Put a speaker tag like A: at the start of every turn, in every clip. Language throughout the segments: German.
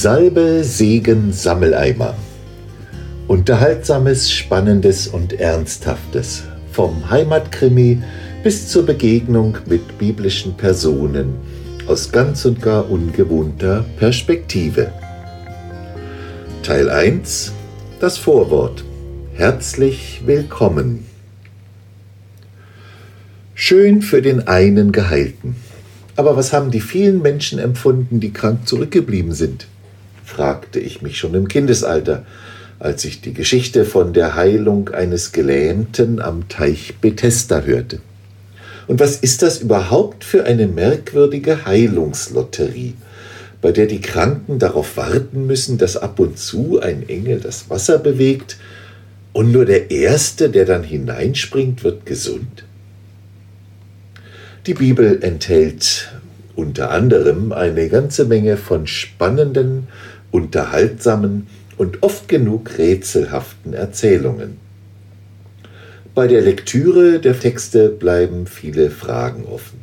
A: Salbe, Segen, Sammeleimer. Unterhaltsames, Spannendes und Ernsthaftes. Vom Heimatkrimi bis zur Begegnung mit biblischen Personen aus ganz und gar ungewohnter Perspektive. Teil 1 Das Vorwort. Herzlich willkommen. Schön für den einen Geheilten. Aber was haben die vielen Menschen empfunden, die krank zurückgeblieben sind? Fragte ich mich schon im Kindesalter, als ich die Geschichte von der Heilung eines Gelähmten am Teich Bethesda hörte. Und was ist das überhaupt für eine merkwürdige Heilungslotterie, bei der die Kranken darauf warten müssen, dass ab und zu ein Engel das Wasser bewegt und nur der Erste, der dann hineinspringt, wird gesund? Die Bibel enthält unter anderem eine ganze Menge von spannenden unterhaltsamen und oft genug rätselhaften Erzählungen. Bei der Lektüre der Texte bleiben viele Fragen offen.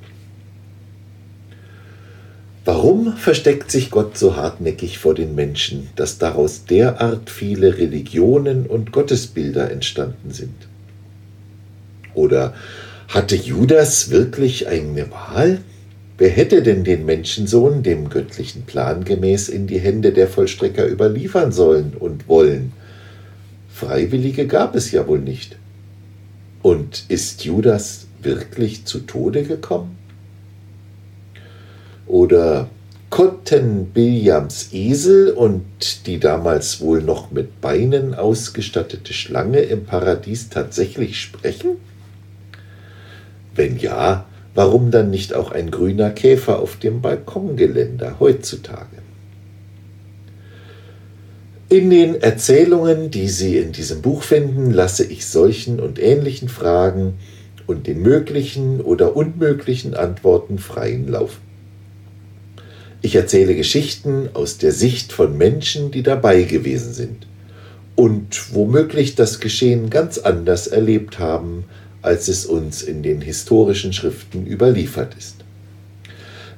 A: Warum versteckt sich Gott so hartnäckig vor den Menschen, dass daraus derart viele Religionen und Gottesbilder entstanden sind? Oder hatte Judas wirklich eine Wahl? Wer hätte denn den Menschensohn dem göttlichen Plan gemäß in die Hände der Vollstrecker überliefern sollen und wollen? Freiwillige gab es ja wohl nicht. Und ist Judas wirklich zu Tode gekommen? Oder konnten Biljams Esel und die damals wohl noch mit Beinen ausgestattete Schlange im Paradies tatsächlich sprechen? Wenn ja, Warum dann nicht auch ein grüner Käfer auf dem Balkongeländer heutzutage? In den Erzählungen, die Sie in diesem Buch finden, lasse ich solchen und ähnlichen Fragen und den möglichen oder unmöglichen Antworten freien Lauf. Ich erzähle Geschichten aus der Sicht von Menschen, die dabei gewesen sind und womöglich das Geschehen ganz anders erlebt haben, als es uns in den historischen Schriften überliefert ist.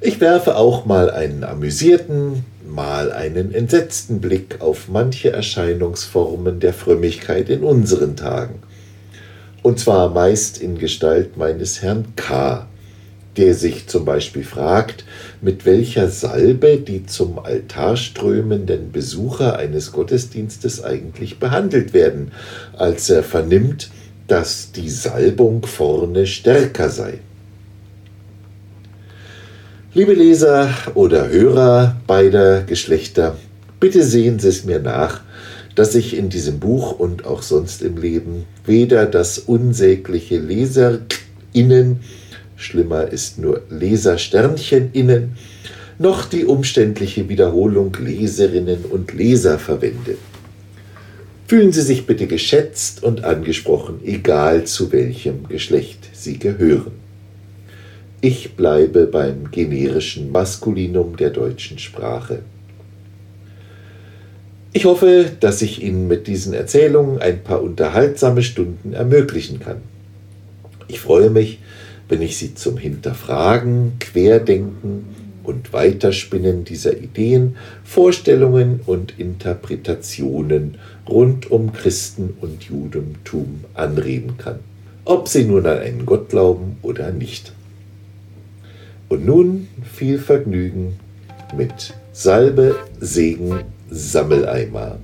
A: Ich werfe auch mal einen amüsierten, mal einen entsetzten Blick auf manche Erscheinungsformen der Frömmigkeit in unseren Tagen. Und zwar meist in Gestalt meines Herrn K., der sich zum Beispiel fragt, mit welcher Salbe die zum Altar strömenden Besucher eines Gottesdienstes eigentlich behandelt werden, als er vernimmt, dass die Salbung vorne stärker sei. Liebe Leser oder Hörer beider Geschlechter, bitte sehen Sie es mir nach, dass ich in diesem Buch und auch sonst im Leben weder das unsägliche Leserinnen, schlimmer ist nur Lesersterncheninnen, noch die umständliche Wiederholung Leserinnen und Leser verwende. Fühlen Sie sich bitte geschätzt und angesprochen, egal zu welchem Geschlecht Sie gehören. Ich bleibe beim generischen Maskulinum der deutschen Sprache. Ich hoffe, dass ich Ihnen mit diesen Erzählungen ein paar unterhaltsame Stunden ermöglichen kann. Ich freue mich, wenn ich Sie zum Hinterfragen, Querdenken und Weiterspinnen dieser Ideen, Vorstellungen und Interpretationen rund um Christen und Judentum anreden kann, ob sie nun an einen Gott glauben oder nicht. Und nun viel Vergnügen mit Salbe, Segen, Sammeleimer.